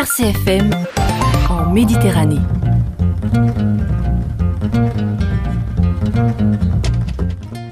RCFM en Méditerranée.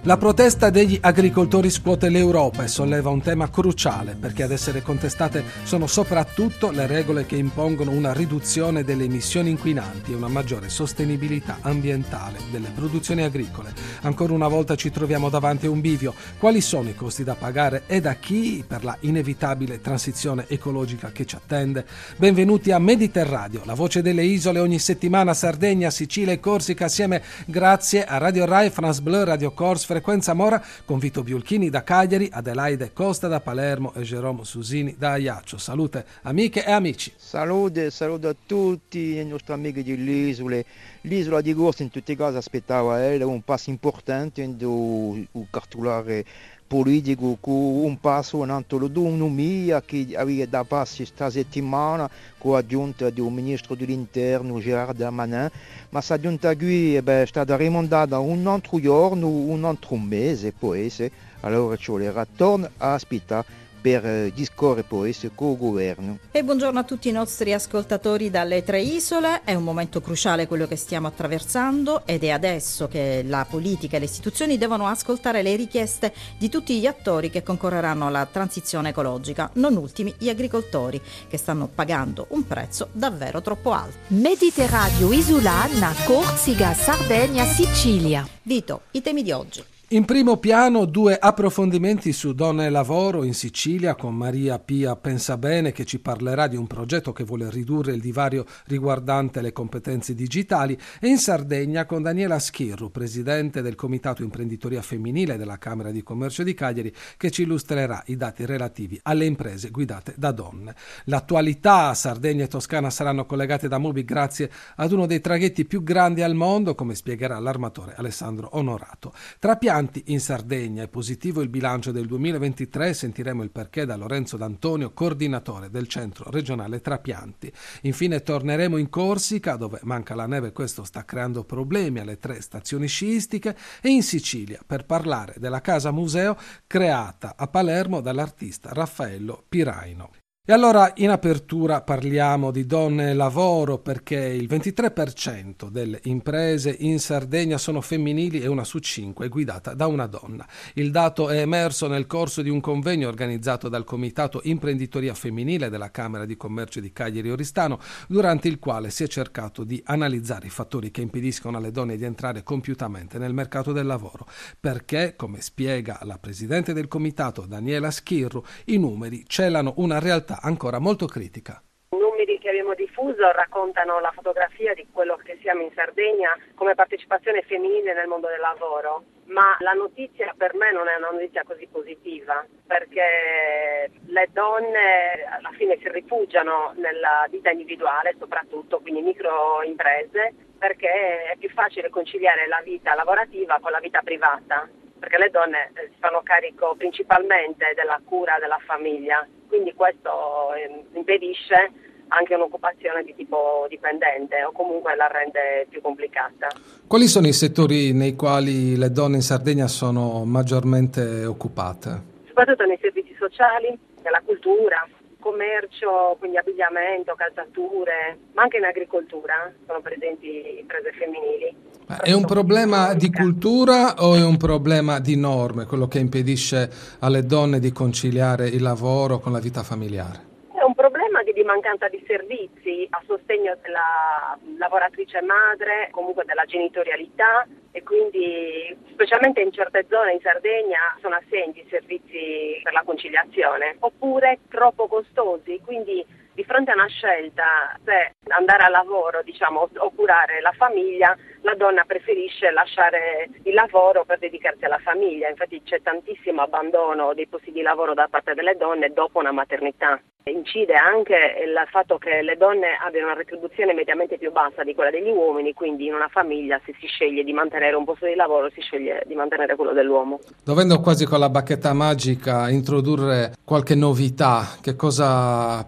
La protesta degli agricoltori scuote l'Europa e solleva un tema cruciale perché ad essere contestate sono soprattutto le regole che impongono una riduzione delle emissioni inquinanti e una maggiore sostenibilità ambientale delle produzioni agricole. Ancora una volta ci troviamo davanti a un bivio. Quali sono i costi da pagare e da chi per la inevitabile transizione ecologica che ci attende? Benvenuti a Mediterradio, la voce delle isole ogni settimana Sardegna, Sicilia e Corsica assieme grazie a Radio Rai, France Bleu, Radio Corse, Frequenza Mora con Vito Biolchini da Cagliari, Adelaide Costa da Palermo e Jerome Susini da Ajaccio. Salute amiche e amici. Salute, saluto a tutti i nostri amici dell'isola. L'isola di Gorsa in tutti i casi aspettava eh, un passo importante un cartolare politico con un passo in autonomia che aveva da passi questa settimana con l'aggiunta del ministro dell'interno Gerard Darmanin, ma questa giunta qui eh, è stata rimandata un altro giorno, un altro mese, può essere, allora ci vuole ritorno a aspettare per eh, discorrere poi con il governo. E buongiorno a tutti i nostri ascoltatori dalle tre isole, è un momento cruciale quello che stiamo attraversando ed è adesso che la politica e le istituzioni devono ascoltare le richieste di tutti gli attori che concorreranno alla transizione ecologica, non ultimi gli agricoltori che stanno pagando un prezzo davvero troppo alto. Mediterraneo isolana, Corsica, Sardegna, Sicilia. Vito, i temi di oggi. In primo piano due approfondimenti su donne e lavoro in Sicilia con Maria Pia Pensabene che ci parlerà di un progetto che vuole ridurre il divario riguardante le competenze digitali e in Sardegna con Daniela Schirru, presidente del Comitato Imprenditoria Femminile della Camera di Commercio di Cagliari che ci illustrerà i dati relativi alle imprese guidate da donne. L'attualità, Sardegna e Toscana saranno collegate da Mobi grazie ad uno dei traghetti più grandi al mondo come spiegherà l'armatore Alessandro Onorato. Tra piani pianti in Sardegna. È positivo il bilancio del 2023, sentiremo il perché da Lorenzo D'Antonio, coordinatore del centro regionale Trapianti. Infine torneremo in Corsica, dove manca la neve e questo sta creando problemi alle tre stazioni sciistiche, e in Sicilia per parlare della casa museo creata a Palermo dall'artista Raffaello Piraino. E allora in apertura parliamo di donne e lavoro perché il 23% delle imprese in Sardegna sono femminili e una su cinque è guidata da una donna. Il dato è emerso nel corso di un convegno organizzato dal Comitato Imprenditoria Femminile della Camera di Commercio di Cagliari Oristano, durante il quale si è cercato di analizzare i fattori che impediscono alle donne di entrare compiutamente nel mercato del lavoro. Perché, come spiega la Presidente del Comitato Daniela Schirru, i numeri celano una realtà ancora molto critica. I numeri che abbiamo diffuso raccontano la fotografia di quello che siamo in Sardegna come partecipazione femminile nel mondo del lavoro, ma la notizia per me non è una notizia così positiva perché le donne alla fine si rifugiano nella vita individuale soprattutto, quindi microimprese, perché è più facile conciliare la vita lavorativa con la vita privata perché le donne eh, si fanno carico principalmente della cura della famiglia, quindi questo ehm, impedisce anche un'occupazione di tipo dipendente o comunque la rende più complicata. Quali sono i settori nei quali le donne in Sardegna sono maggiormente occupate? Soprattutto nei servizi sociali, nella cultura, commercio, quindi abbigliamento, calzature, ma anche in agricoltura sono presenti imprese femminili. È un problema di cultura o è un problema di norme, quello che impedisce alle donne di conciliare il lavoro con la vita familiare? È un problema mancanza di servizi a sostegno della lavoratrice madre, comunque della genitorialità e quindi specialmente in certe zone in Sardegna sono assenti i servizi per la conciliazione oppure troppo costosi, quindi di fronte a una scelta se andare a lavoro diciamo, o curare la famiglia la donna preferisce lasciare il lavoro per dedicarsi alla famiglia, infatti c'è tantissimo abbandono dei posti di lavoro da parte delle donne dopo una maternità. Incide anche il fatto che le donne abbiano una retribuzione mediamente più bassa di quella degli uomini, quindi in una famiglia se si sceglie di mantenere un posto di lavoro si sceglie di mantenere quello dell'uomo. Dovendo quasi con la bacchetta magica introdurre qualche novità, che cosa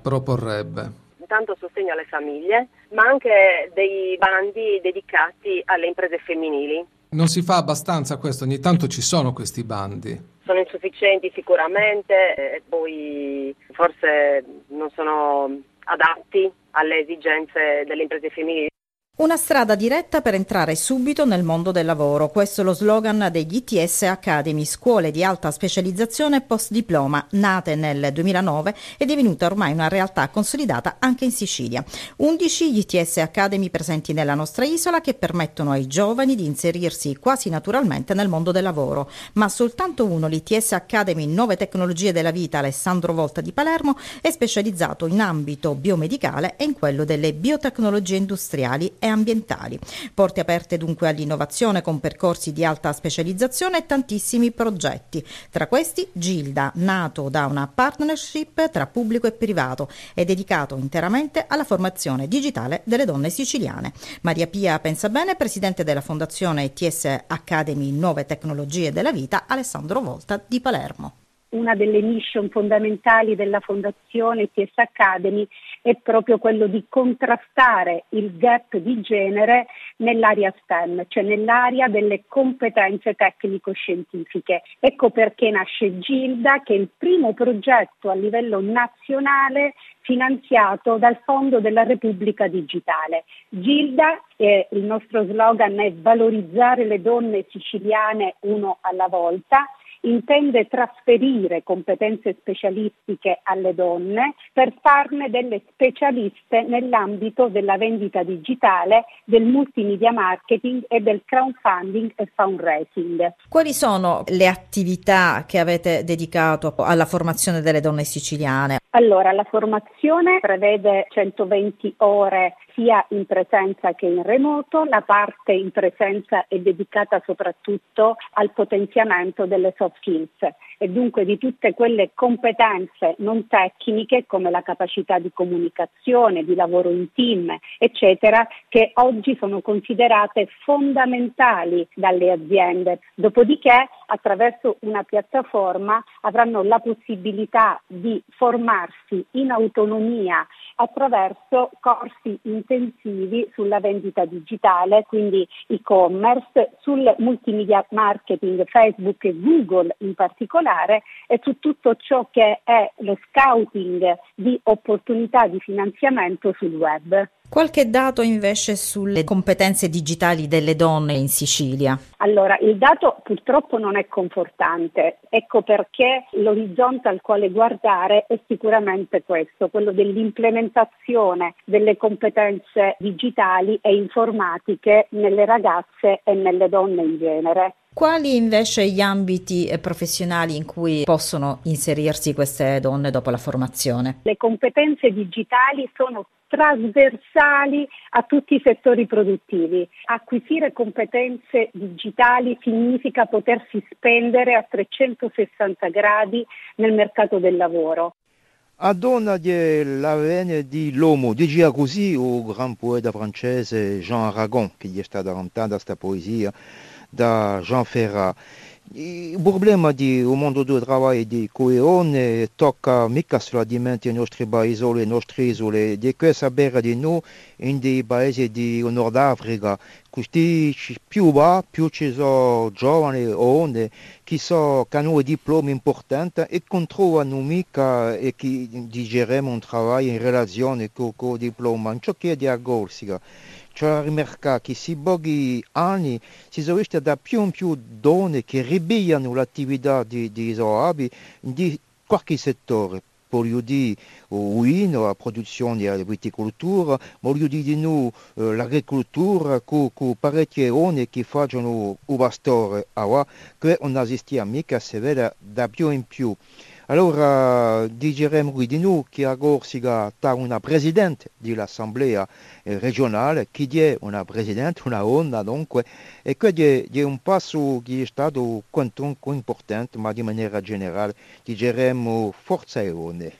proporrebbe? Tanto sostegno alle famiglie, ma anche dei bandi dedicati alle imprese femminili. Non si fa abbastanza questo, ogni tanto ci sono questi bandi. Sono insufficienti sicuramente e poi forse non sono adatti alle esigenze delle imprese femminili. Una strada diretta per entrare subito nel mondo del lavoro. Questo è lo slogan degli ITS Academy, scuole di alta specializzazione post diploma, nate nel 2009 e divenuta ormai una realtà consolidata anche in Sicilia. 11 gli ITS Academy presenti nella nostra isola che permettono ai giovani di inserirsi quasi naturalmente nel mondo del lavoro, ma soltanto uno, l'ITS Academy Nuove Tecnologie della Vita Alessandro Volta di Palermo, è specializzato in ambito biomedicale e in quello delle biotecnologie industriali e ambientali. Porte aperte dunque all'innovazione con percorsi di alta specializzazione e tantissimi progetti. Tra questi Gilda, nato da una partnership tra pubblico e privato e dedicato interamente alla formazione digitale delle donne siciliane. Maria Pia Pensabene, presidente della Fondazione ETS Academy Nuove Tecnologie della Vita, Alessandro Volta di Palermo una delle mission fondamentali della Fondazione TS Academy è proprio quello di contrastare il gap di genere nell'area STEM, cioè nell'area delle competenze tecnico-scientifiche. Ecco perché nasce Gilda, che è il primo progetto a livello nazionale finanziato dal Fondo della Repubblica Digitale. Gilda, eh, il nostro slogan è valorizzare le donne siciliane uno alla volta intende trasferire competenze specialistiche alle donne per farne delle specialiste nell'ambito della vendita digitale, del multimedia marketing e del crowdfunding e fundraising. Quali sono le attività che avete dedicato alla formazione delle donne siciliane? Allora, la formazione prevede 120 ore sia in presenza che in remoto, la parte in presenza è dedicata soprattutto al potenziamento delle soft skills e dunque di tutte quelle competenze non tecniche come la capacità di comunicazione, di lavoro in team, eccetera, che oggi sono considerate fondamentali dalle aziende. Dopodiché, attraverso una piattaforma avranno la possibilità di formarsi in autonomia attraverso corsi intensivi sulla vendita digitale, quindi e-commerce, sul multimedia marketing, Facebook e Google in particolare e su tutto ciò che è lo scouting di opportunità di finanziamento sul web. Qualche dato invece sulle competenze digitali delle donne in Sicilia? Allora, il dato purtroppo non è confortante, ecco perché l'orizzonte al quale guardare è sicuramente questo, quello dell'implementazione delle competenze digitali e informatiche nelle ragazze e nelle donne in genere. Quali invece gli ambiti eh, professionali in cui possono inserirsi queste donne dopo la formazione? Le competenze digitali sono trasversali a tutti i settori produttivi. Acquisire competenze digitali significa potersi spendere a 360 gradi nel mercato del lavoro. A donna della di l'uomo, diceva così il gran poeta francese Jean Aragon, che gli è stata cantata questa poesia da Jean Ferrat. Il problema del mondo del lavoro di coesione tocca mica solamente i nostri paesi, le nostre isole, di che sapere di noi in dei paesi di Nord Africa. Questi più va, più ci sono giovani onde che, so, che hanno diplomi importanti e che trovano mica e che digeremo un lavoro in relazione con il diploma. Ciò che è di agorsica cioè rimarca che si pochi anni si sono viste da più in più donne che ribellano l'attività di, di Zoabi di qualche settore. Voglio dire, oui, la produzione di viticoltura, voglio dire di noi eh, l'agricoltura con, con parecchie donne che fanno un pastore, che non esiste mica, si vede da più in più. Allora diremo di noi che agora si ha una presidente dell'assemblea regionale, che è una presidente, una donna dunque, e che è un passo che è stato quantunque importante, ma di maniera generale diremo forza e onde.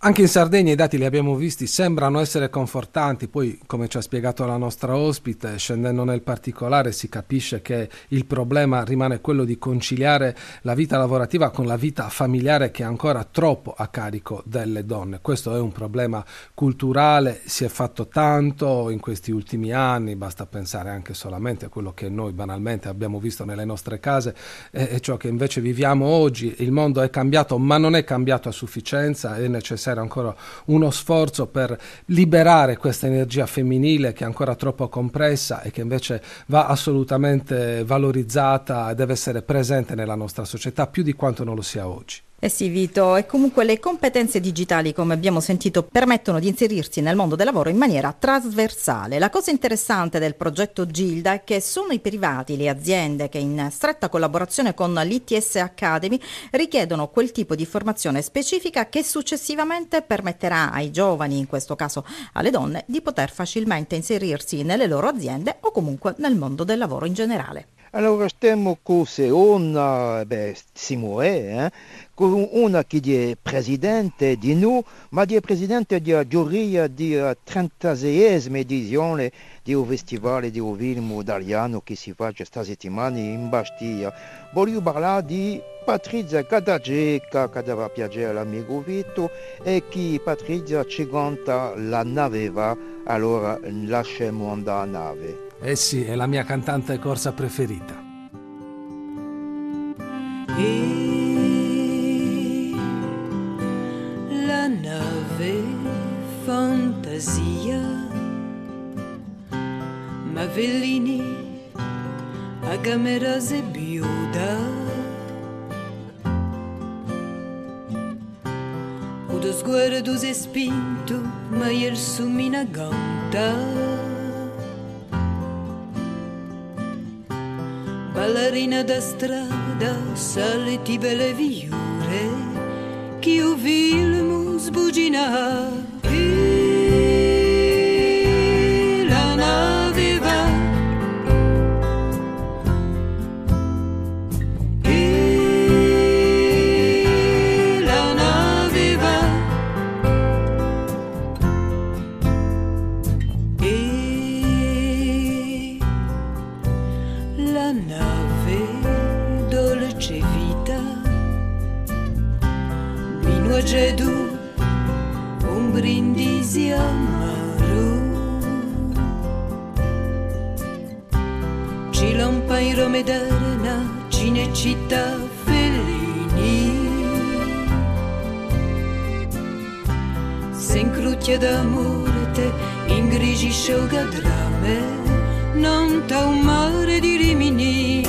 Anche in Sardegna i dati li abbiamo visti, sembrano essere confortanti, poi come ci ha spiegato la nostra ospite, scendendo nel particolare si capisce che il problema rimane quello di conciliare la vita lavorativa con la vita familiare che è ancora troppo a carico delle donne. Questo è un problema culturale, si è fatto tanto in questi ultimi anni, basta pensare anche solamente a quello che noi banalmente abbiamo visto nelle nostre case e ciò che invece viviamo oggi. Il mondo è cambiato, ma non è cambiato a sufficienza, è necessario necessario ancora uno sforzo per liberare questa energia femminile che è ancora troppo compressa e che invece va assolutamente valorizzata e deve essere presente nella nostra società più di quanto non lo sia oggi. Eh sì, Vito, e comunque le competenze digitali, come abbiamo sentito, permettono di inserirsi nel mondo del lavoro in maniera trasversale. La cosa interessante del progetto Gilda è che sono i privati, le aziende che in stretta collaborazione con l'ITS Academy richiedono quel tipo di formazione specifica che successivamente permetterà ai giovani, in questo caso alle donne, di poter facilmente inserirsi nelle loro aziende o comunque nel mondo del lavoro in generale. Allora stiamo con una, beh, si muove, eh? Con una che è presidente di noi, ma è presidente della giuria della 36esima edizione del Festival di film italiano che si fa questa settimana in Bastia. Voglio parlare di Patrizia Cadageca, che deve piacere all'amico Vito, e che Patrizia ci canta la naveva, allora lasciamo andare a nave. Eh sì, è la mia cantante corsa preferita. E la nave fantasia Mavellini a Gamerase biuda O dos guardos ma il sumina ganta. Ballerina da strada, saliti belle viure, chi o film sbuginar. E la Romederna Cinecittà Fellini. Se incrucchia d'amore te in grigi drame non t'ha un mare di rimini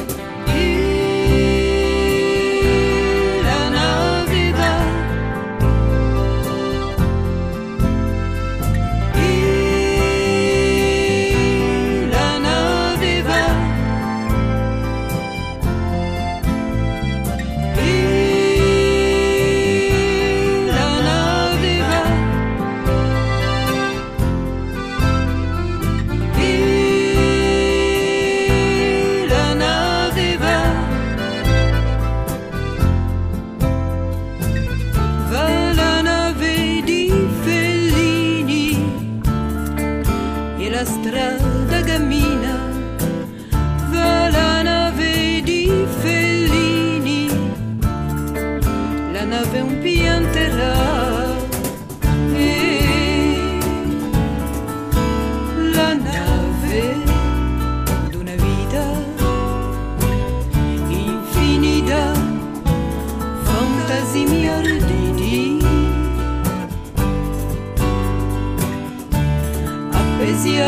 la strada cammina Va la nave di Fellini. La nave un pianterà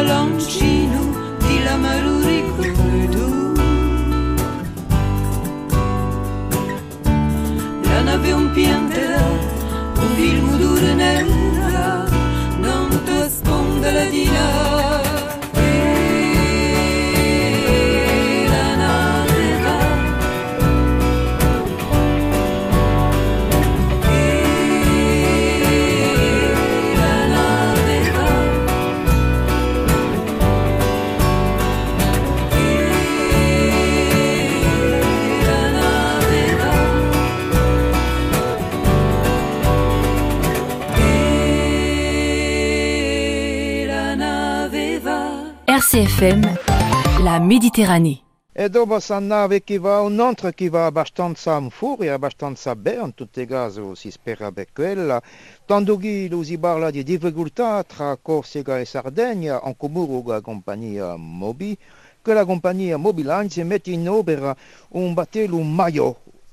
appesi all'ancino di la ricordo. La nave un pianterà, va. RCFM, la Méditerranée. E dopo questa nave che va, un'altra che va abbastanza in furia, abbastanza bene, in tutti i casi si spera per quella, tanto che lo si parla di difficoltà tra Corsica e Sardegna, in comune con la compagnia Mobi, che la compagnia Mobiline si mette in opera un battello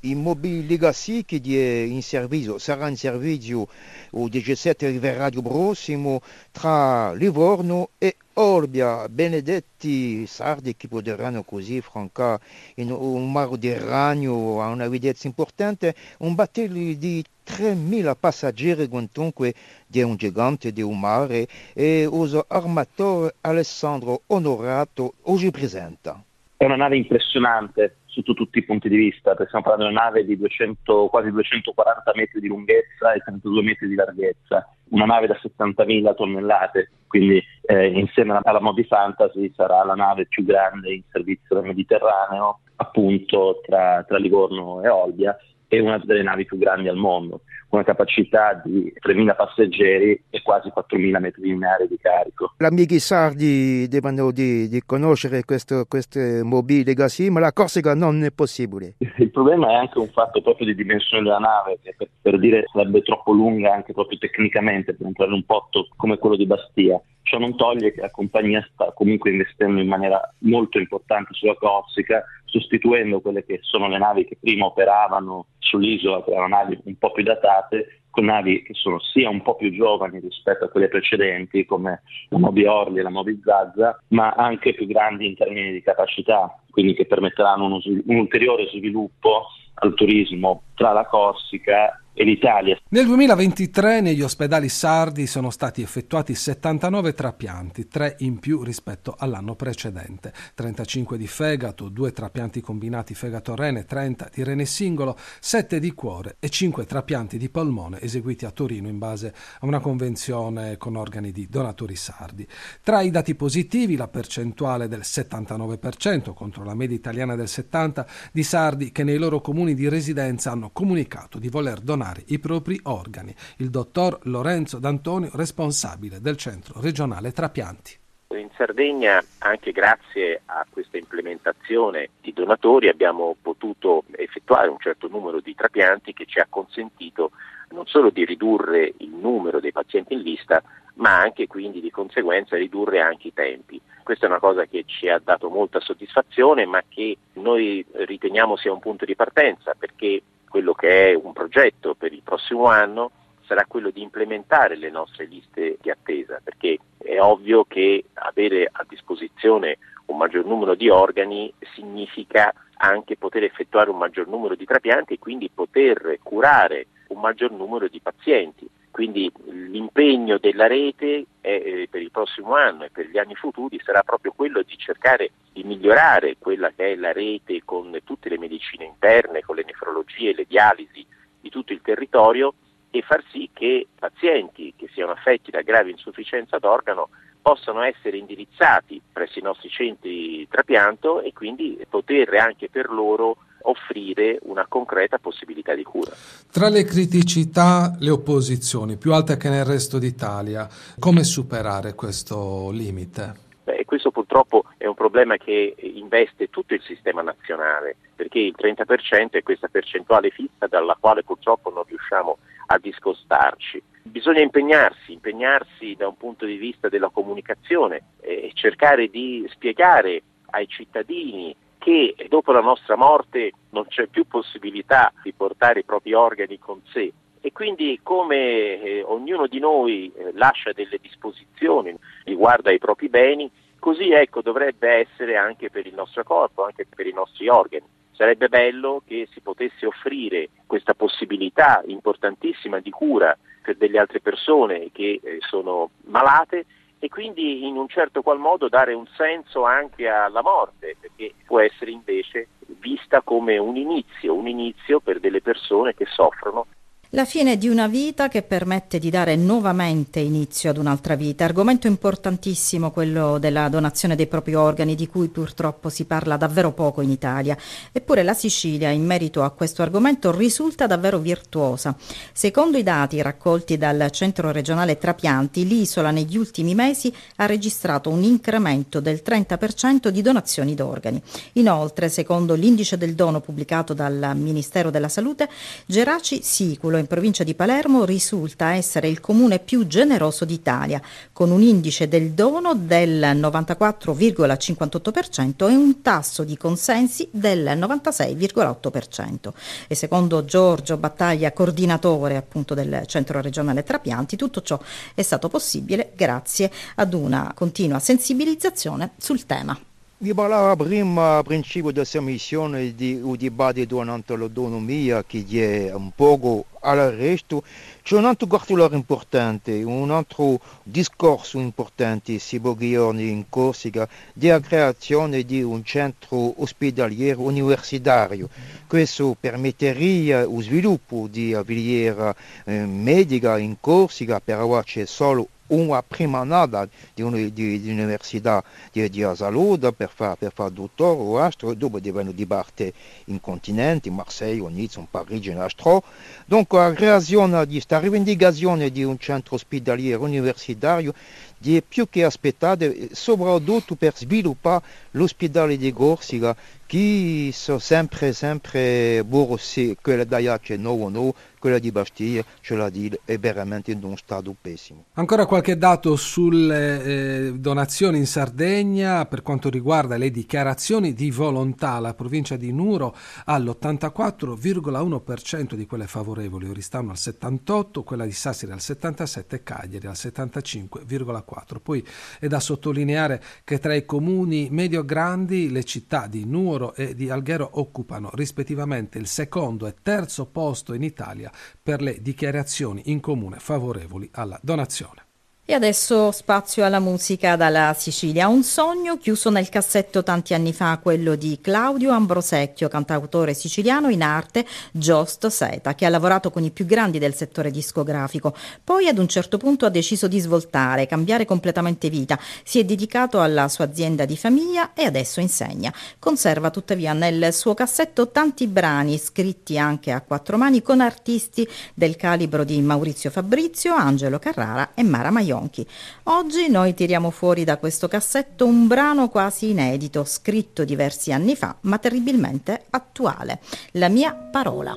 Immobili Legacy che è in servizio, sarà in servizio il 17 Radio prossimo tra Livorno e Olbia, benedetti sardi che potranno così francare in un mare di ragno a una videnza importante, un battello di 3.000 passeggeri quantunque di un gigante di un mare e uso armatore Alessandro Onorato oggi presenta. È una nave impressionante sotto tutti i punti di vista, perché stiamo parlando di una nave di 200, quasi 240 metri di lunghezza e 32 metri di larghezza, una nave da 70.000 tonnellate, quindi eh, insieme alla Modi Fantasy sarà la nave più grande in servizio del Mediterraneo, appunto tra, tra Livorno e Olbia, e una delle navi più grandi al mondo con una capacità di 3.000 passeggeri e quasi 4.000 metri lineari di carico. Gli amici sardi devono di, di conoscere questo, queste mobili legacy, ma la Corsica non è possibile. Il problema è anche un fatto proprio di dimensione della nave, che per, per dire sarebbe troppo lunga anche proprio tecnicamente per entrare in un porto come quello di Bastia. Ciò non toglie che la compagnia sta comunque investendo in maniera molto importante sulla Corsica, sostituendo quelle che sono le navi che prima operavano sull'isola, che erano navi un po' più datate, con navi che sono sia un po' più giovani rispetto a quelle precedenti, come la Moby Orly e la Moby Zazza, ma anche più grandi in termini di capacità, quindi che permetteranno uno, un ulteriore sviluppo al turismo tra la Corsica e l'Italia. Nel 2023 negli ospedali sardi sono stati effettuati 79 trapianti, 3 in più rispetto all'anno precedente, 35 di fegato, 2 trapianti combinati fegato-rene, 30 di rene singolo, 7 di cuore e 5 trapianti di polmone eseguiti a Torino in base a una convenzione con organi di donatori sardi. Tra i dati positivi la percentuale del 79% contro la media italiana del 70% di sardi che nei loro comuni di residenza hanno comunicato di voler donare donare i propri organi. Il dottor Lorenzo D'Antonio, responsabile del centro regionale trapianti. In Sardegna, anche grazie a questa implementazione di donatori, abbiamo potuto effettuare un certo numero di trapianti che ci ha consentito non solo di ridurre il numero dei pazienti in lista, ma anche quindi di conseguenza ridurre anche i tempi. Questa è una cosa che ci ha dato molta soddisfazione, ma che noi riteniamo sia un punto di partenza, perché quello che è un progetto per il prossimo anno sarà quello di implementare le nostre liste di attesa, perché è ovvio che avere a disposizione un maggior numero di organi significa anche poter effettuare un maggior numero di trapianti e quindi poter curare un maggior numero di pazienti. Quindi l'impegno della rete è, eh, per il prossimo anno e per gli anni futuri sarà proprio quello di cercare di migliorare quella che è la rete con tutte le medicine interne, con le nefrologie, le dialisi di tutto il territorio e far sì che pazienti che siano affetti da grave insufficienza d'organo possano essere indirizzati presso i nostri centri trapianto e quindi poter anche per loro offrire una concreta possibilità di cura. Tra le criticità, le opposizioni, più alte che nel resto d'Italia, come superare questo limite? Beh, questo purtroppo è un problema che investe tutto il sistema nazionale, perché il 30% è questa percentuale fissa dalla quale purtroppo non riusciamo a discostarci. Bisogna impegnarsi, impegnarsi da un punto di vista della comunicazione e cercare di spiegare ai cittadini che dopo la nostra morte non c'è più possibilità di portare i propri organi con sé e quindi come eh, ognuno di noi eh, lascia delle disposizioni riguardo ai propri beni, così ecco dovrebbe essere anche per il nostro corpo, anche per i nostri organi. Sarebbe bello che si potesse offrire questa possibilità importantissima di cura per delle altre persone che eh, sono malate e quindi in un certo qual modo dare un senso anche alla morte, perché può essere invece vista come un inizio, un inizio per delle persone che soffrono la fine di una vita che permette di dare nuovamente inizio ad un'altra vita. Argomento importantissimo quello della donazione dei propri organi, di cui purtroppo si parla davvero poco in Italia. Eppure la Sicilia, in merito a questo argomento, risulta davvero virtuosa. Secondo i dati raccolti dal Centro regionale Trapianti, l'isola negli ultimi mesi ha registrato un incremento del 30% di donazioni d'organi. Inoltre, secondo l'indice del dono pubblicato dal Ministero della Salute, Geraci Siculo in provincia di Palermo risulta essere il comune più generoso d'Italia, con un indice del dono del 94,58% e un tasso di consensi del 96,8%. E secondo Giorgio Battaglia, coordinatore appunto del Centro Regionale Trapianti, tutto ciò è stato possibile grazie ad una continua sensibilizzazione sul tema. Vi parlava prima a principio di questa missione di un dibattito l'autonomia che è un poco al resto. C'è un altro cartolare importante, un altro discorso importante si giorni in Corsica della creazione di un centro ospedaliero universitario. Questo permetterebbe lo sviluppo di filiera eh, medica in Corsica, però c'è solo una prima nada di, un, di, di università di, di Salud per fare per fa dottore o altro, dopo devono dibattere in continente, in Marseille, in Nizza, in Parigi, in altro. Dunque la creazione di questa rivendicazione di un centro ospedaliero universitario è più che aspettata, soprattutto per sviluppare l'ospedale di Corsica che sono sempre, sempre borse, quella da c'è nuovo, no, quella di Bastiglia, ce la dire, è veramente in uno stato pessimo. Ancora qualche dato sulle eh, donazioni in Sardegna per quanto riguarda le dichiarazioni di volontà. La provincia di Nuro ha l'84,1% di quelle favorevoli, Oristano al 78%, quella di Sassari al 77% e Cagliari al 75,4%. Poi è da sottolineare che tra i comuni medio-grandi le città di Nuoro Nuoro e di Alghero occupano rispettivamente il secondo e terzo posto in Italia per le dichiarazioni in comune favorevoli alla donazione. E adesso spazio alla musica dalla Sicilia. Un sogno chiuso nel cassetto tanti anni fa, quello di Claudio Ambrosecchio, cantautore siciliano in arte Just Seta, che ha lavorato con i più grandi del settore discografico. Poi ad un certo punto ha deciso di svoltare, cambiare completamente vita. Si è dedicato alla sua azienda di famiglia e adesso insegna. Conserva tuttavia nel suo cassetto tanti brani scritti anche a quattro mani con artisti del calibro di Maurizio Fabrizio, Angelo Carrara e Mara Maione. Ronchi. Oggi noi tiriamo fuori da questo cassetto un brano quasi inedito, scritto diversi anni fa, ma terribilmente attuale. La mia parola.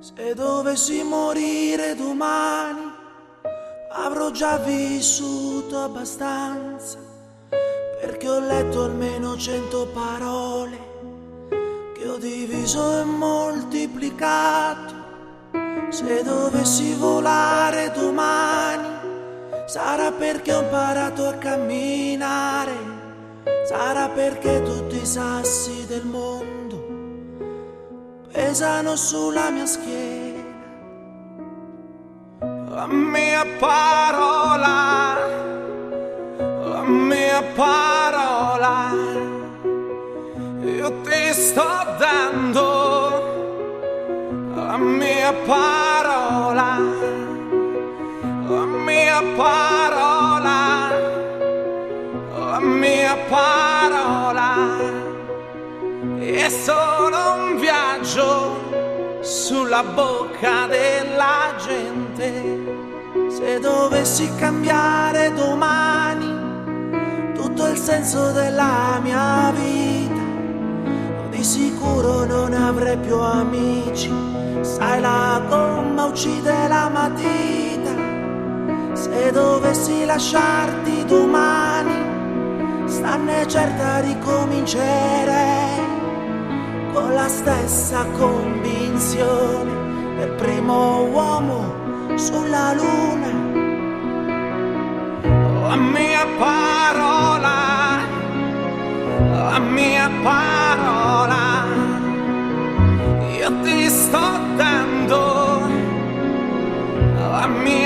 Se dovessi morire domani avrò già vissuto abbastanza, perché ho letto almeno cento parole che ho diviso e moltiplicato. Se dovessi volare domani, sarà perché ho imparato a camminare, sarà perché tutti i sassi del mondo pesano sulla mia schiena la mia parola, la mia parola, io ti sto dando la mia parola, la mia parola, la mia parola, è solo un viaggio sulla bocca della gente. Se dovessi cambiare domani tutto il senso della mia vita, di sicuro non avrei più amici. Sai, la gomma uccide la matita. Se dovessi lasciarti domani, stanne certa ricomincerei con la stessa convinzione del primo uomo sulla luna. La mia parola, la mia parola, io ti sto dando la mia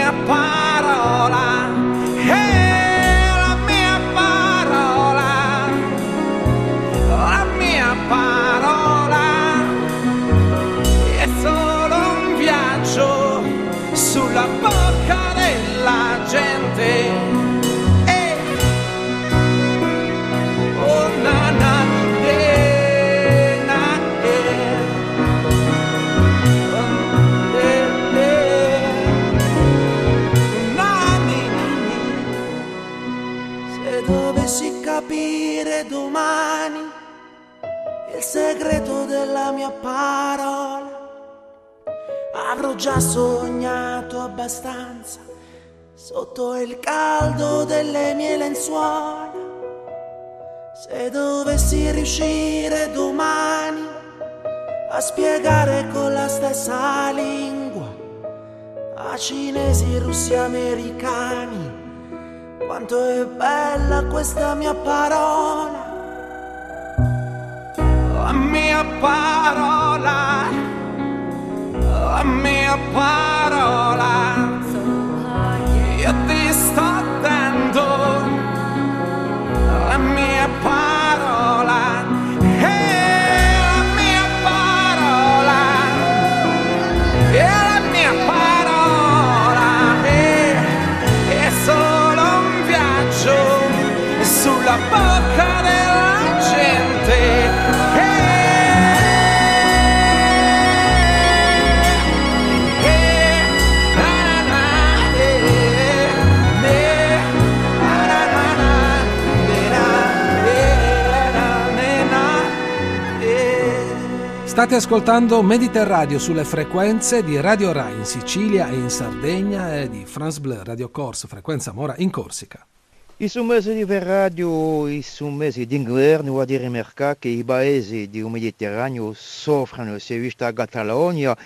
della mia parola, avrò già sognato abbastanza sotto il caldo delle mie lenzuola. Se dovessi riuscire domani a spiegare con la stessa lingua a cinesi, russi, americani quanto è bella questa mia parola. Parola, la mia parola. State ascoltando Mediterraneo sulle frequenze di Radio Rai in Sicilia e in Sardegna e di France Bleu Radio Corse, frequenza Mora in Corsica. I sono mesi di radio, i sono mesi d'inverno a dire che i paesi del Mediterraneo soffrono, si è vista a Catalogna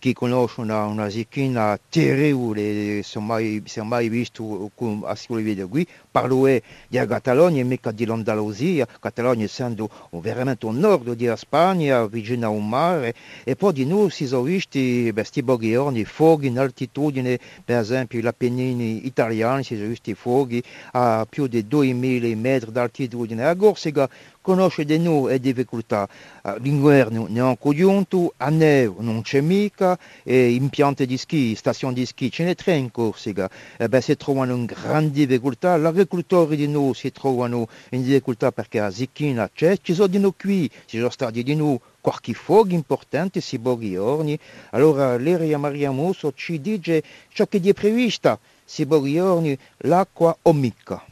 che conosce una, una zecchina terribile, si è mai, si è mai visto con, a quel video qui, parlo della Catalogna e mica dell'Andalusia, Catalogna essendo veramente al nord della Spagna, vicino a un mare, e poi di noi si sono visti questi giorni fuochi in altitudine, per esempio gli Appennini italiani, si sono visti fuochi a più di 2000 metri d'altitudine, a Corsica conosce di noi e difficoltà. Uh, L'inverno ne è un congiunto, a neve non c'è mica, e impianti di ski, stazioni di ski, ce ne tre in Corsica, e beh, si trovano in grande difficoltà, gli agricoltori di noi si trovano in difficoltà perché la zecchina c'è, ci sono di noi qui, ci sono stati di noi qualche fuoco importante si giorni, allora l'Eria Maria Musso ci dice ciò che è previsto, si giorni l'acqua o mica.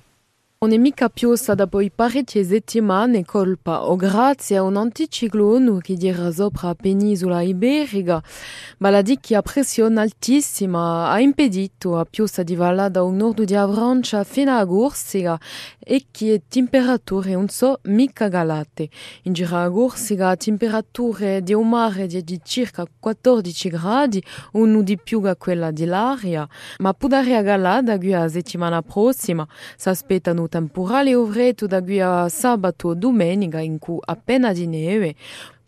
Non è mica piosa dopo i parecchie settimane colpa o grazie a un anticiclone che gira sopra la penisola iberica, ma la dicchia pressione altissima ha impedito a piosa di vallare da un nord di Avrancia fino a Corsica e che temperature non so mica galate. In gira a Corsica temperature di un mare di circa 14 gradi, uno di più che quella dell'aria, ma può dare galata a settimana prossima, si aspettano temporale ovreto da qui a sabato o domenica in cui appena di neve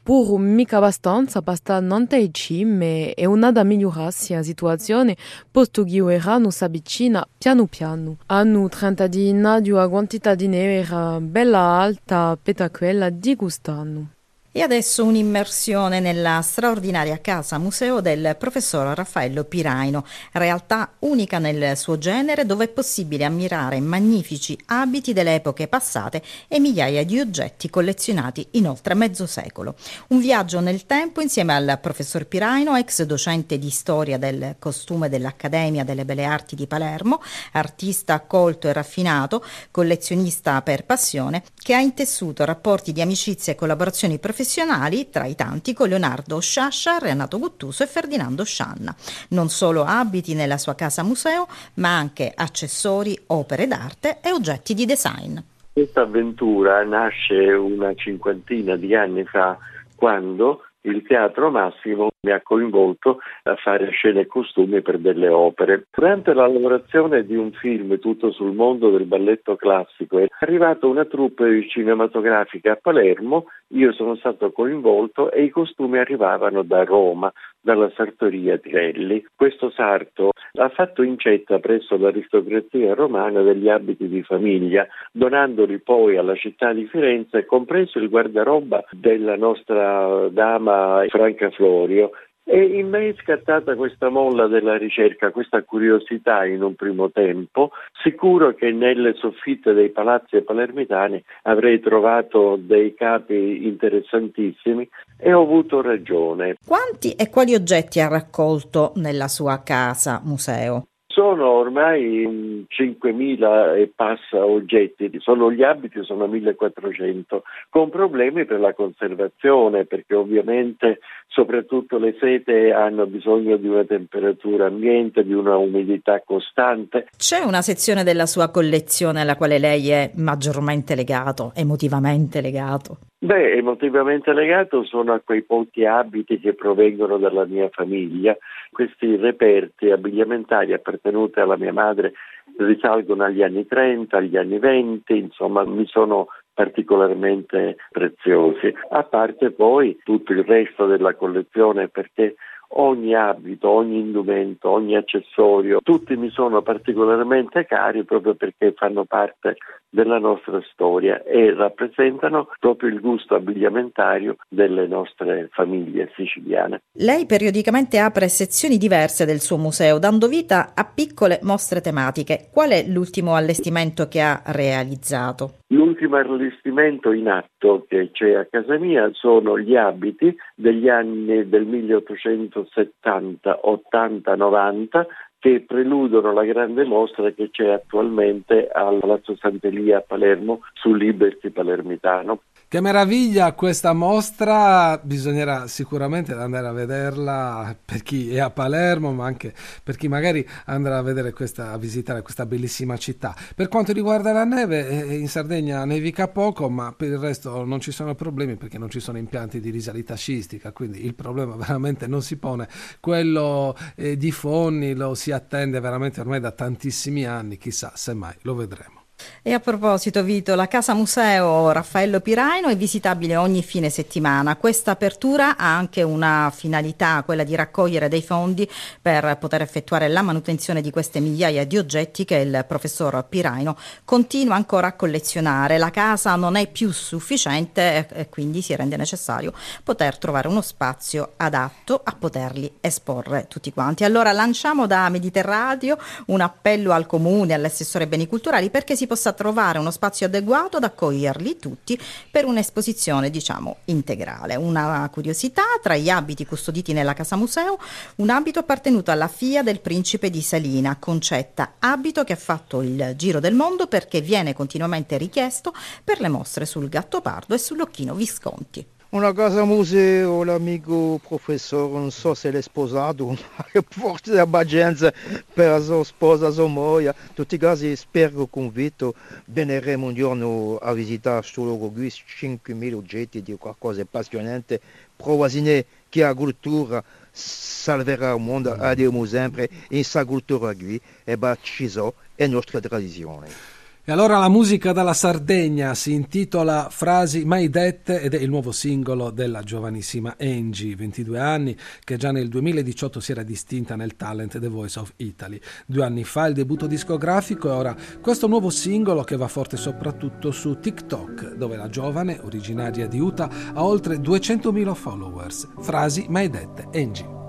pur mica abbastanza basta non te cime e una da migliorarsi la situazione posto che erano si avvicina piano piano. Hanno 30 di nadio a quantità di neve era bella alta per quella di quest'anno E adesso un'immersione nella straordinaria casa museo del professor Raffaello Piraino, realtà unica nel suo genere dove è possibile ammirare magnifici abiti delle epoche passate e migliaia di oggetti collezionati in oltre mezzo secolo. Un viaggio nel tempo insieme al professor Piraino, ex docente di storia del costume dell'Accademia delle Belle Arti di Palermo, artista colto e raffinato, collezionista per passione, che ha intessuto rapporti di amicizia e collaborazioni professionali professionali, tra i tanti con Leonardo Sciascia, Renato Guttuso e Ferdinando Scianna. Non solo abiti nella sua casa museo, ma anche accessori, opere d'arte e oggetti di design. Questa avventura nasce una cinquantina di anni fa quando il Teatro Massimo mi ha coinvolto a fare scene e costumi per delle opere. Durante la lavorazione di un film tutto sul mondo del balletto classico è arrivata una troupe cinematografica a Palermo, io sono stato coinvolto e i costumi arrivavano da Roma, dalla sartoria Tirelli. Questo sarto ha fatto incetta presso l'aristocrazia romana degli abiti di famiglia, donandoli poi alla città di Firenze, compreso il guardaroba della nostra dama Franca Florio, e in me è scattata questa molla della ricerca, questa curiosità in un primo tempo. Sicuro che nelle soffitte dei palazzi palermitani avrei trovato dei capi interessantissimi e ho avuto ragione. Quanti e quali oggetti ha raccolto nella sua casa museo? Sono ormai 5.000 e passa oggetti, solo gli abiti sono 1.400, con problemi per la conservazione, perché ovviamente soprattutto le sete hanno bisogno di una temperatura ambiente, di una umidità costante. C'è una sezione della sua collezione alla quale lei è maggiormente legato, emotivamente legato? Beh, emotivamente legato sono a quei pochi abiti che provengono dalla mia famiglia. Questi reperti abbigliamentari appartenuti alla mia madre risalgono agli anni 30, agli anni 20, insomma mi sono particolarmente preziosi, a parte poi tutto il resto della collezione perché ogni abito, ogni indumento, ogni accessorio, tutti mi sono particolarmente cari proprio perché fanno parte della nostra storia e rappresentano proprio il gusto abbigliamentario delle nostre famiglie siciliane. Lei periodicamente apre sezioni diverse del suo museo, dando vita a piccole mostre tematiche. Qual è l'ultimo allestimento che ha realizzato? L'ultimo allestimento in atto che c'è a casa mia sono gli abiti degli anni del 1870, 80, 90 che preludono la grande mostra che c'è attualmente al Palazzo Sant'Elia a Palermo sul Liberty palermitano. Che meraviglia questa mostra, bisognerà sicuramente andare a vederla per chi è a Palermo, ma anche per chi magari andrà a vedere questa, a visitare questa bellissima città. Per quanto riguarda la neve, eh, in Sardegna nevica poco, ma per il resto non ci sono problemi perché non ci sono impianti di risalita scistica, quindi il problema veramente non si pone. Quello eh, di Fonni lo si attende veramente ormai da tantissimi anni, chissà se mai lo vedremo. E a proposito, Vito, la Casa Museo Raffaello Piraino è visitabile ogni fine settimana. Questa apertura ha anche una finalità, quella di raccogliere dei fondi per poter effettuare la manutenzione di queste migliaia di oggetti che il professor Piraino continua ancora a collezionare. La casa non è più sufficiente e quindi si rende necessario poter trovare uno spazio adatto a poterli esporre tutti quanti. Allora lanciamo da Mediterraneo un appello al comune, all'assessore beni culturali perché si possa trovare uno spazio adeguato ad accoglierli tutti per un'esposizione, diciamo, integrale. Una curiosità, tra gli abiti custoditi nella Casa Museo, un abito appartenuto alla figlia del principe di Salina, Concetta, abito che ha fatto il giro del mondo perché viene continuamente richiesto per le mostre sul Gattopardo e sull'Occhino Visconti. Una casa museo, l'amico professore, non so se l'è sposato, ma forse abbastanza per la sua sposa, sua moglie. In tutti i casi spero convinto, veneremo un giorno a visitare solo qui 5.000 oggetti di qualcosa di appassionante. Provasine che la cultura salverà il mondo, abbiamo sempre in sa cultura qui, e beh ci sono, è nostra tradizione. E allora la musica dalla Sardegna si intitola Frasi mai dette ed è il nuovo singolo della giovanissima Angie, 22 anni, che già nel 2018 si era distinta nel talent The Voice of Italy. Due anni fa il debutto discografico e ora questo nuovo singolo che va forte soprattutto su TikTok, dove la giovane, originaria di Utah, ha oltre 200.000 followers. Frasi mai dette, Angie.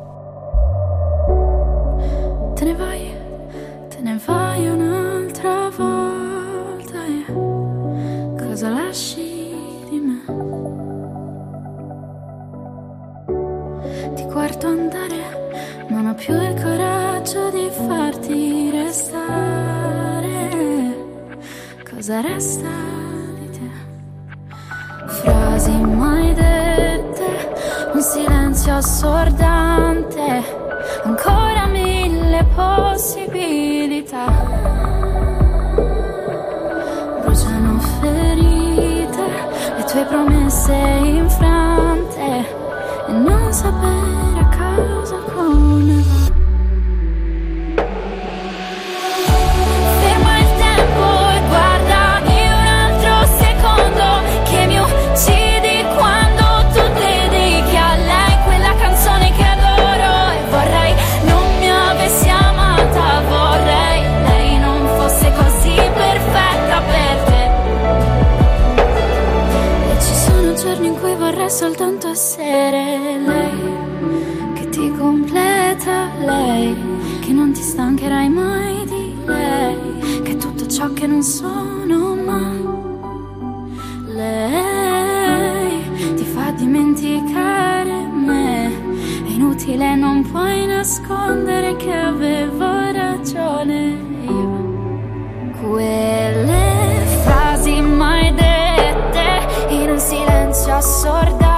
Cosa resta di te? Frasi mai dette, un silenzio assordante, ancora mille possibilità. tue promesse infrante e non sapere che non sono mai. Lei ti fa dimenticare me, è inutile non puoi nascondere che avevo ragione io. Quelle frasi mai dette in un silenzio assordante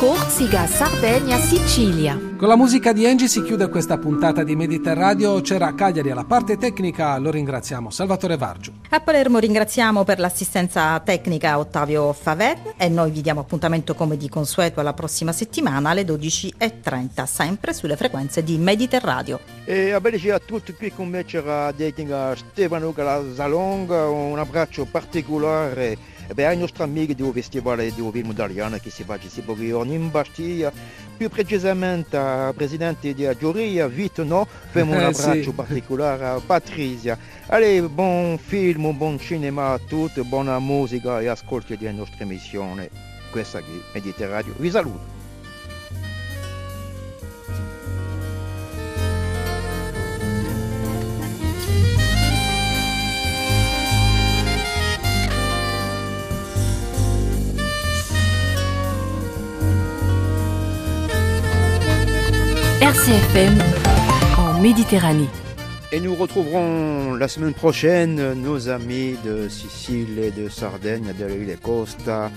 Corsica, Sardegna, Sicilia. Con la musica di Angie si chiude questa puntata di Mediterradio. C'era Cagliari alla parte tecnica, lo ringraziamo. Salvatore Vargio. A Palermo ringraziamo per l'assistenza tecnica Ottavio Favet e noi vi diamo appuntamento come di consueto alla prossima settimana alle 12.30, sempre sulle frequenze di Mediterradio. E a bene a tutti qui con me c'era dating Stefano Calazalonga, un abbraccio particolare beh, ai nostri amici del Festival di Film Italiano che si giorni in Bastiglia, più precisamente al presidente di Giuria, Vito No, facciamo un Eh, abbraccio particolare a Patrizia. Allez, buon film, buon cinema a tutti, buona musica e ascolti delle nostre emissioni. Questa qui, Mediterraneo, vi saluto. RCFM en Méditerranée. Et nous retrouverons la semaine prochaine nos amis de Sicile et de Sardaigne, de l'île Costa,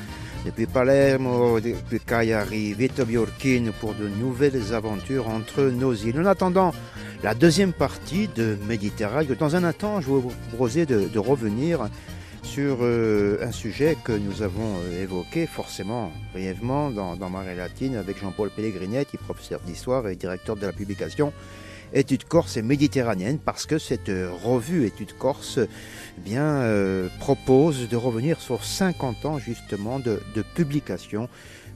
depuis Palermo, depuis Cagliari, Vito Biorchine pour de nouvelles aventures entre nos îles. En attendant la deuxième partie de Méditerranée, dans un instant, je vous proposer de revenir sur euh, un sujet que nous avons euh, évoqué forcément brièvement dans, Marée Latine avec Jean-Paul Pellegrinetti, professeur d'histoire et directeur de la publication Études Corse et Méditerranéenne, parce que cette euh, revue Études Corse eh bien, propose de revenir sur 50 ans justement de publication,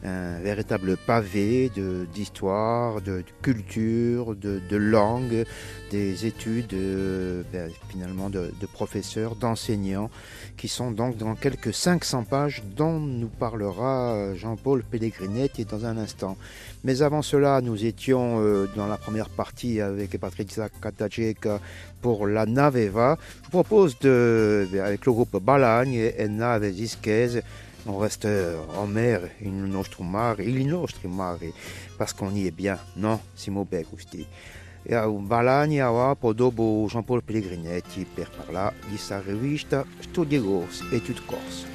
un véritable pavé d'histoire, de, culture, de, de langue, des études euh, ben, finalement de, professeurs, d'enseignants, qui sont donc dans quelques 500 pages dont nous parlera euh, Jean-Paul Pellegrinetti dans un instant. Mais avant cela, nous étions euh, dans la première partie avec Patricia Katagieka pour la Naveva. Je vous propose de, avec le groupe Balagne et Nave Zisquez, on reste euh, en mer, il nostro mare, il nostri mare, parce qu'on y est bien, non, siamo bei gusti. E a un Balagna va poi dopo Jean-Paul Pellegrinetti per parlare di questa rivista Studi Corse e Corse.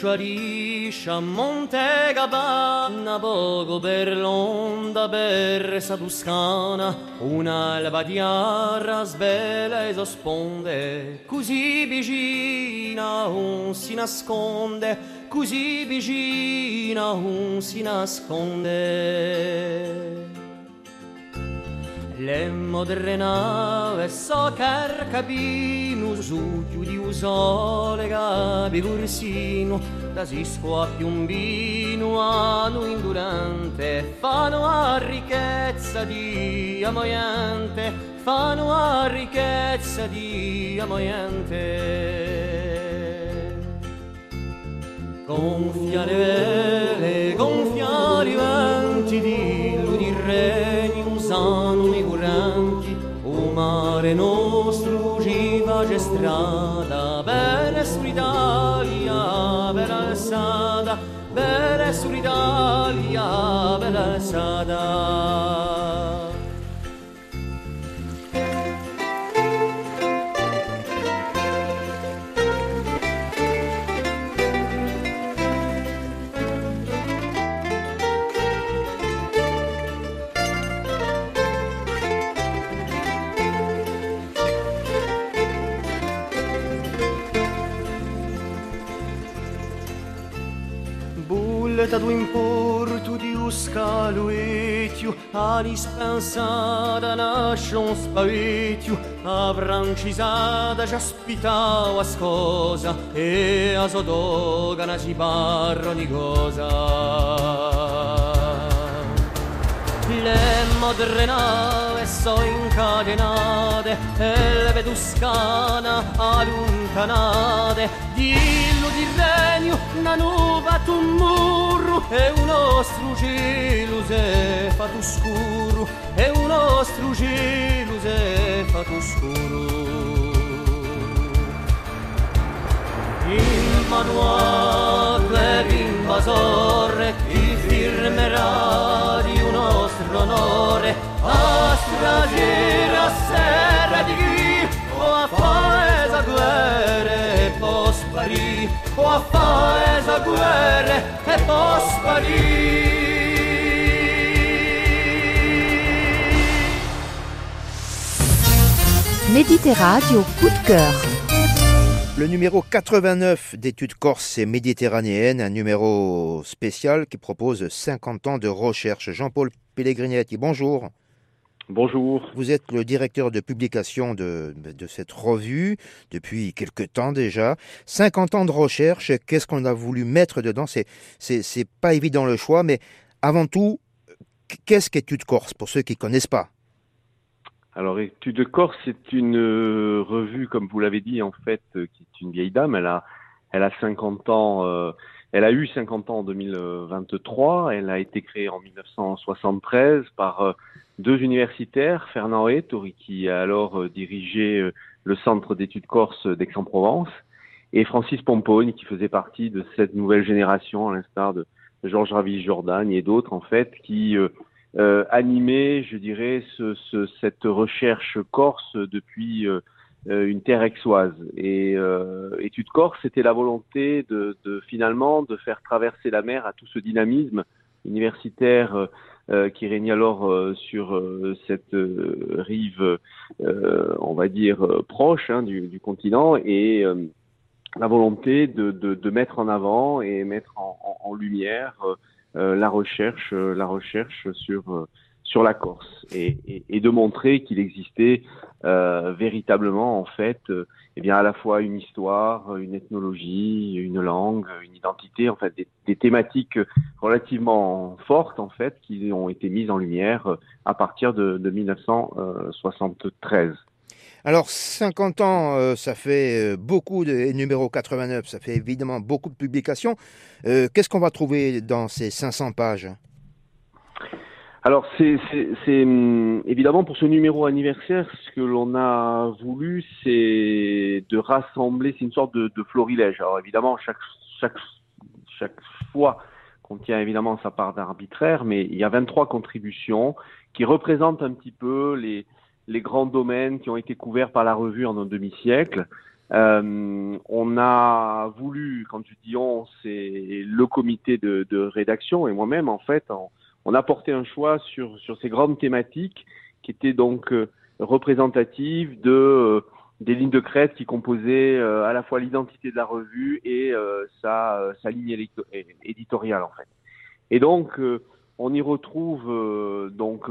Livecciarisce a Montegabana, poco per l'onda persa toscana, un'alba di arra svela e sosponde, così vicina un si nasconde, così vicina un si nasconde. Lemmo delle nave so capino su giù di usole gabi cursino da si scuotti piombino, a anu indurante fanno a ricchezza di amoiente, fanno a ricchezza di amoiente. gonfia le vele gonfia i venti di ludi regni usano mare nostro giva c'è strada bella sull'Italia bella alzata bella sull'Italia bella alzata Bulleta tu importu di uscaluetiu, a dispensada nasce un spavetiu, a brancisada ci aspitava scosa, e a sodogana si barro di cosa. Le moderne so incatenate e le vetuscana allontanate di regno una nuova tu murro e un nostro cielo se fa tu scuro e un nostro cielo se fa tu scuro il manuale l'invasore ti firmerà di un nostro onore a stragire a serra di chi può sparire o a paesa guerre e può sparire Méditerradio coup de cœur. Le numéro 89 d'études corse et méditerranéennes, un numéro spécial qui propose 50 ans de recherche. Jean-Paul Pellegrinetti, bonjour. Bonjour. Vous êtes le directeur de publication de, de cette revue depuis quelque temps déjà. 50 ans de recherche, qu'est-ce qu'on a voulu mettre dedans? C'est c'est pas évident le choix, mais avant tout, qu'est-ce qu'études corse pour ceux qui connaissent pas? Alors, Études de Corse, c'est une euh, revue, comme vous l'avez dit, en fait, euh, qui est une vieille dame. Elle a, elle a 50 ans, euh, elle a eu 50 ans en 2023. Elle a été créée en 1973 par deux universitaires, Fernand Ettori, qui a alors euh, dirigé euh, le Centre d'études corse d'Aix-en-Provence, et Francis Pompogne, qui faisait partie de cette nouvelle génération, à l'instar de Georges Ravis Jordan et d'autres, en fait, qui euh, animaient, je dirais, ce, ce- cette recherche corse depuis une terre aixoise. Et euh, Études Corse, c'était la volonté de, de finalement de faire traverser la mer à tout ce dynamisme universitaire qui régnait alors euh, sur euh, cette euh, rive, euh, on va dire, euh, proche hein, du, continent et euh, la volonté de, mettre en avant et mettre en, en, lumière euh, euh, la recherche, euh, la recherche sur euh, sur la Corse et, de montrer qu'il existait euh, véritablement en fait euh, eh bien à la fois une histoire, une ethnologie, une langue, une identité, en fait des, thématiques relativement fortes en fait qui ont été mises en lumière euh, à partir de, de 1973. Alors, 50 ans, ça fait beaucoup de et numéro 89, ça fait évidemment beaucoup de publications. Qu'est-ce qu'on va trouver dans ces 500 pages? Alors, c'est hum, évidemment pour ce numéro anniversaire, ce que l'on a voulu, c'est de rassembler, c'est une sorte de, de florilège. Alors, évidemment, chaque, chaque, chaque fois contient évidemment sa part d'arbitraire, mais il y a 23 contributions qui représentent un petit peu les, les grands domaines qui ont été couverts par la revue en un demi-siècle. Euh, on a voulu, quand je dis on, c'est le comité de, de rédaction et moi-même, en fait, on a porté un choix sur, sur ces grandes thématiques qui étaient donc euh, représentatives de, euh, des lignes de crête qui composaient euh, à la fois l'identité de la revue et euh, sa, euh, sa ligne éditoriale, en fait. Et donc, euh, on y retrouve donc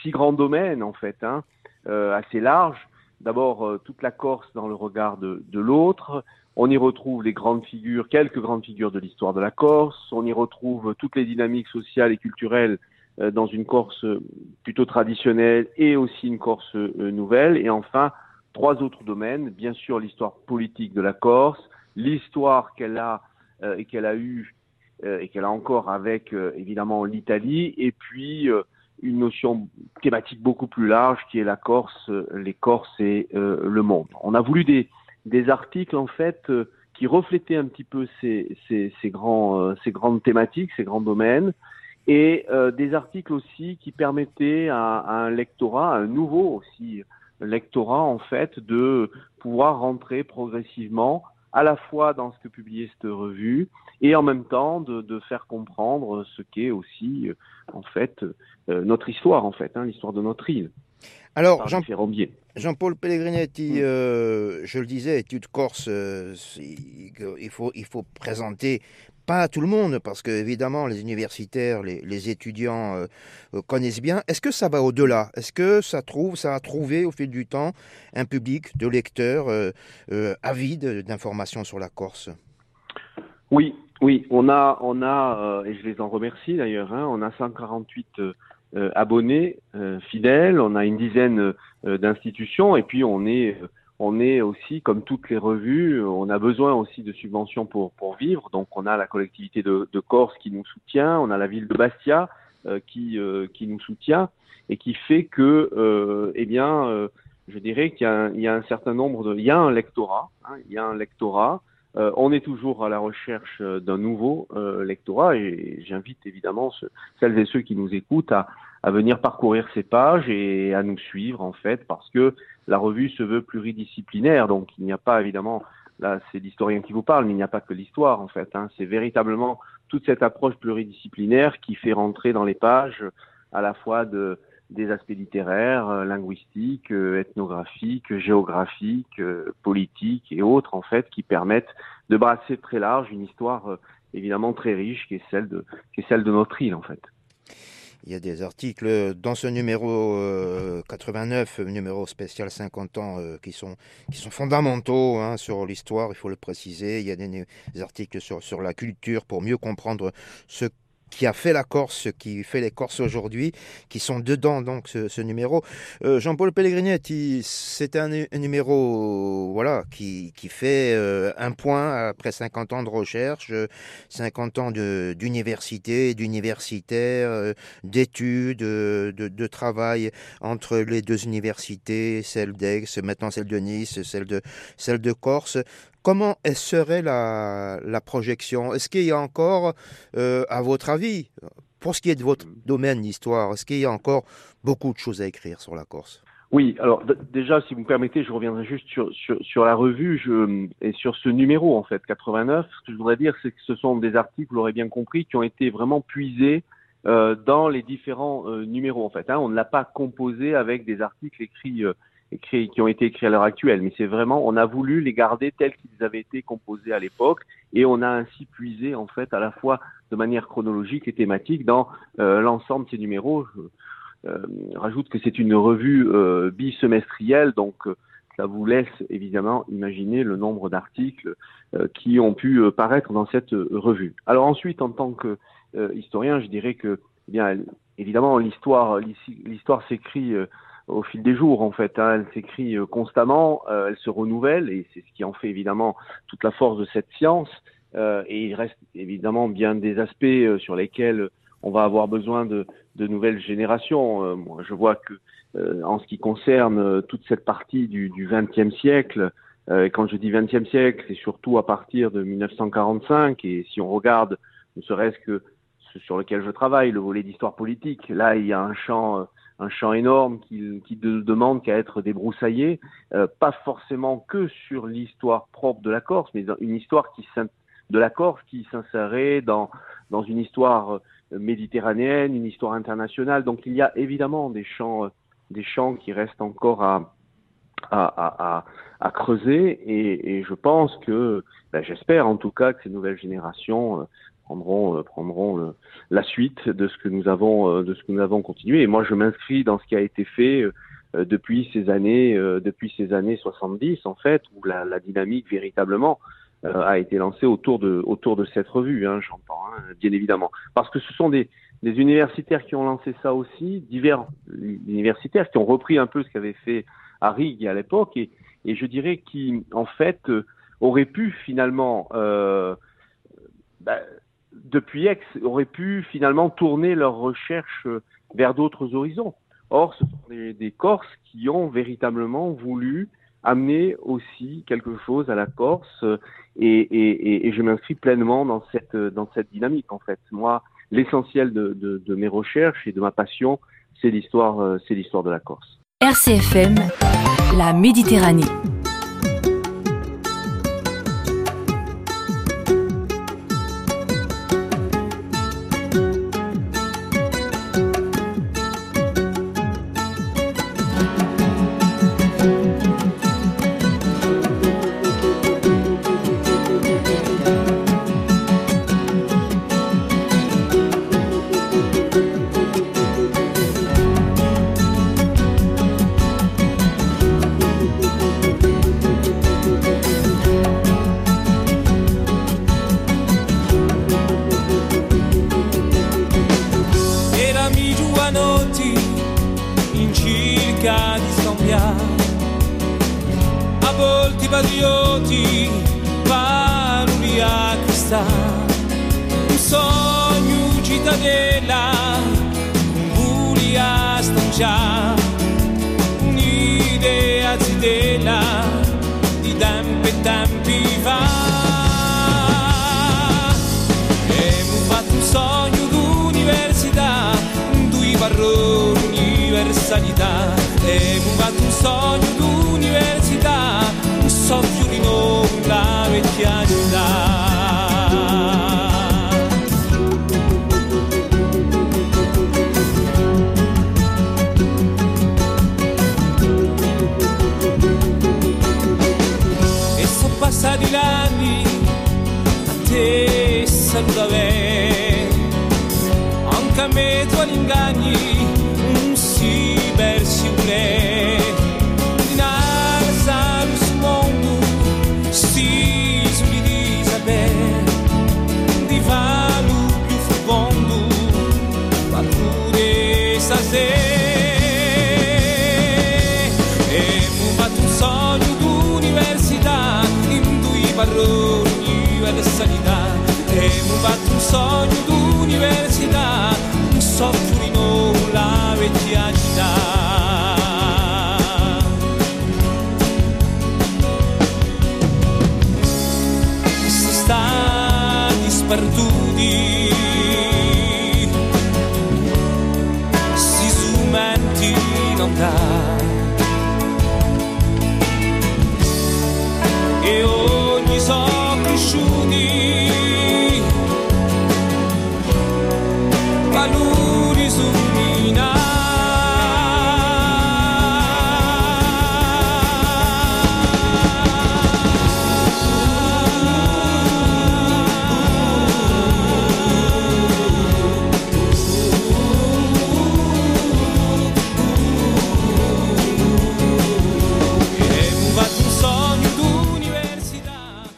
six grands domaines, en fait, hein, assez larges. D'abord, toute la Corse dans le regard de, de l'autre. On y retrouve les grandes figures, quelques grandes figures de l'histoire de la Corse. On y retrouve toutes les dynamiques sociales et culturelles euh, dans une Corse euh, plutôt traditionnelle et aussi une Corse euh, nouvelle. Et enfin, trois autres domaines. Bien sûr, l'histoire politique de la Corse, l'histoire qu'elle a euh, et qu'elle a eue et qu'elle a encore avec évidemment l'Italie, et puis une notion thématique beaucoup plus large qui est la Corse, les Corses et le monde. On a voulu des, des articles en fait qui reflétaient un petit peu ces, ces, ces grands, ces grandes thématiques, ces grands domaines, et des articles aussi qui permettaient à, à, un lectorat, un nouveau aussi lectorat en fait, de pouvoir rentrer progressivement à la fois dans ce que publiait cette revue et en même temps de, de faire comprendre ce qu'est aussi en fait euh, notre histoire en fait, hein, l'histoire de notre île. Alors, Jean, Jean-Paul Pellegrinetti, mmh. euh, je le disais, études corse, euh, il, faut, il faut présenter pas à tout le monde, parce que évidemment les universitaires, les, les étudiants euh, connaissent bien. Est-ce que ça va au-delà? Est-ce que ça trouve, ça a trouvé au fil du temps un public de lecteurs avides d'informations sur la Corse? Oui, oui, on a, on a, et je les en remercie d'ailleurs, hein, on a 148 euh, abonnés euh, fidèles, on a une dizaine euh, d'institutions et puis on est on est aussi, comme toutes les revues, on a besoin aussi de subventions pour, pour vivre. Donc, on a la collectivité de, de Corse qui nous soutient, on a la ville de Bastia euh, qui, euh, qui nous soutient et qui fait que, euh, eh bien, je dirais qu'il y, y, a un certain nombre de, il y a un lectorat, hein, il y a un lectorat. On est toujours à la recherche d'un nouveau lectorat et j'invite évidemment ce, celles et ceux qui nous écoutent à, venir parcourir ces pages et à nous suivre en fait parce que la revue se veut pluridisciplinaire donc il n'y a pas évidemment là c'est l'historien qui vous parle il n'y a pas que l'histoire en fait hein. c'est véritablement toute cette approche pluridisciplinaire qui fait rentrer dans les pages à la fois de des aspects littéraires, euh, linguistiques, euh, ethnographiques, géographiques, euh, politiques et autres en fait qui permettent de brasser très large une histoire évidemment très riche qui est celle de qui est celle de notre île en fait. Il y a des articles dans ce numéro euh, 89, numéro spécial 50 ans, qui, sont, qui sont fondamentaux hein, sur l'histoire, il faut le préciser. Il y a des, des articles sur, sur la culture pour mieux comprendre ce qui a fait la Corse, qui fait les Corses aujourd'hui, qui sont dedans donc ce, numéro. Euh, Jean-Paul Pellegrinetti, c'est un, numéro voilà qui, qui fait euh, un point après 50 ans de recherche, 50 ans d'université, d'universitaires, euh, d'études, de, de, travail entre les deux universités, celle d'Aix, maintenant celle de Nice, celle de, celle de Corse. Comment serait la, la projection? Est-ce qu'il y a encore, euh, à votre avis, pour ce qui est de votre domaine, l'histoire, est-ce qu'il y a encore beaucoup de choses à écrire sur la Corse? Oui, alors déjà, si vous me permettez, je reviendrai juste sur, la revue et sur ce numéro, en fait, 89. Ce que je voudrais dire, c'est que ce sont des articles, vous l'aurez bien compris, qui ont été vraiment puisés euh, dans les différents euh, numéros, en fait. Hein. On ne l'a pas composé avec des articles écrits écrits, qui ont été écrits à l'heure actuelle, mais c'est vraiment, on a voulu les garder tels qu'ils avaient été composés à l'époque, et on a ainsi puisé en fait à la fois de manière chronologique et thématique dans euh, l'ensemble de ces numéros. Je euh, rajoute que c'est une revue euh, bisemestrielle, donc euh, ça vous laisse évidemment imaginer le nombre d'articles qui ont pu paraître dans cette revue. Alors ensuite, en tant que historien, je dirais que eh bien évidemment l'histoire l'histoire s'écrit au fil des jours en fait. Hein. Elle s'écrit euh, constamment, euh, elle se renouvelle et c'est ce qui en fait évidemment toute la force de cette science. Euh, et il reste évidemment bien des aspects euh, sur lesquels on va avoir besoin de, de nouvelles générations. Moi, je vois que en ce qui concerne toute cette partie du XXe siècle, et quand je dis XXe siècle, c'est surtout à partir de 1945. Et si on regarde, ne serait-ce que ce sur lequel je travaille, le volet d'histoire politique, là il y a un champ un champ énorme qui, ne demande qu'à être débroussaillé, euh, pas forcément que sur l'histoire propre de la Corse, mais une histoire qui de la Corse qui s'insérait dans, une histoire euh, méditerranéenne, une histoire internationale. Donc il y a évidemment des champs, euh, des champs qui restent encore à, creuser et, et, je pense que, ben, j'espère en tout cas que ces nouvelles générations prendront, euh, prendront la suite de ce que nous avons, euh, de ce que nous avons continué. Et moi, je m'inscris dans ce qui a été fait euh, depuis ces années, depuis ces années 70 en fait, où la, la dynamique véritablement a été lancée autour de, autour de cette revue. Hein, J'entends, hein, bien évidemment, parce que ce sont des, des universitaires qui ont lancé ça aussi, divers universitaires qui ont repris un peu ce qu'avait fait Harrig à l'époque, et, et je dirais qui, en fait, auraient pu finalement euh, bah, depuis Aix auraient pu finalement tourner leurs recherches vers d'autres horizons. Or, ce sont des, Corses qui ont véritablement voulu amener aussi quelque chose à la Corse et, et, je m'inscris pleinement dans cette, dans cette dynamique en fait. Moi, l'essentiel de, de, mes recherches et de ma passion, c'est l'histoire de la Corse. RCFM, la Méditerranée.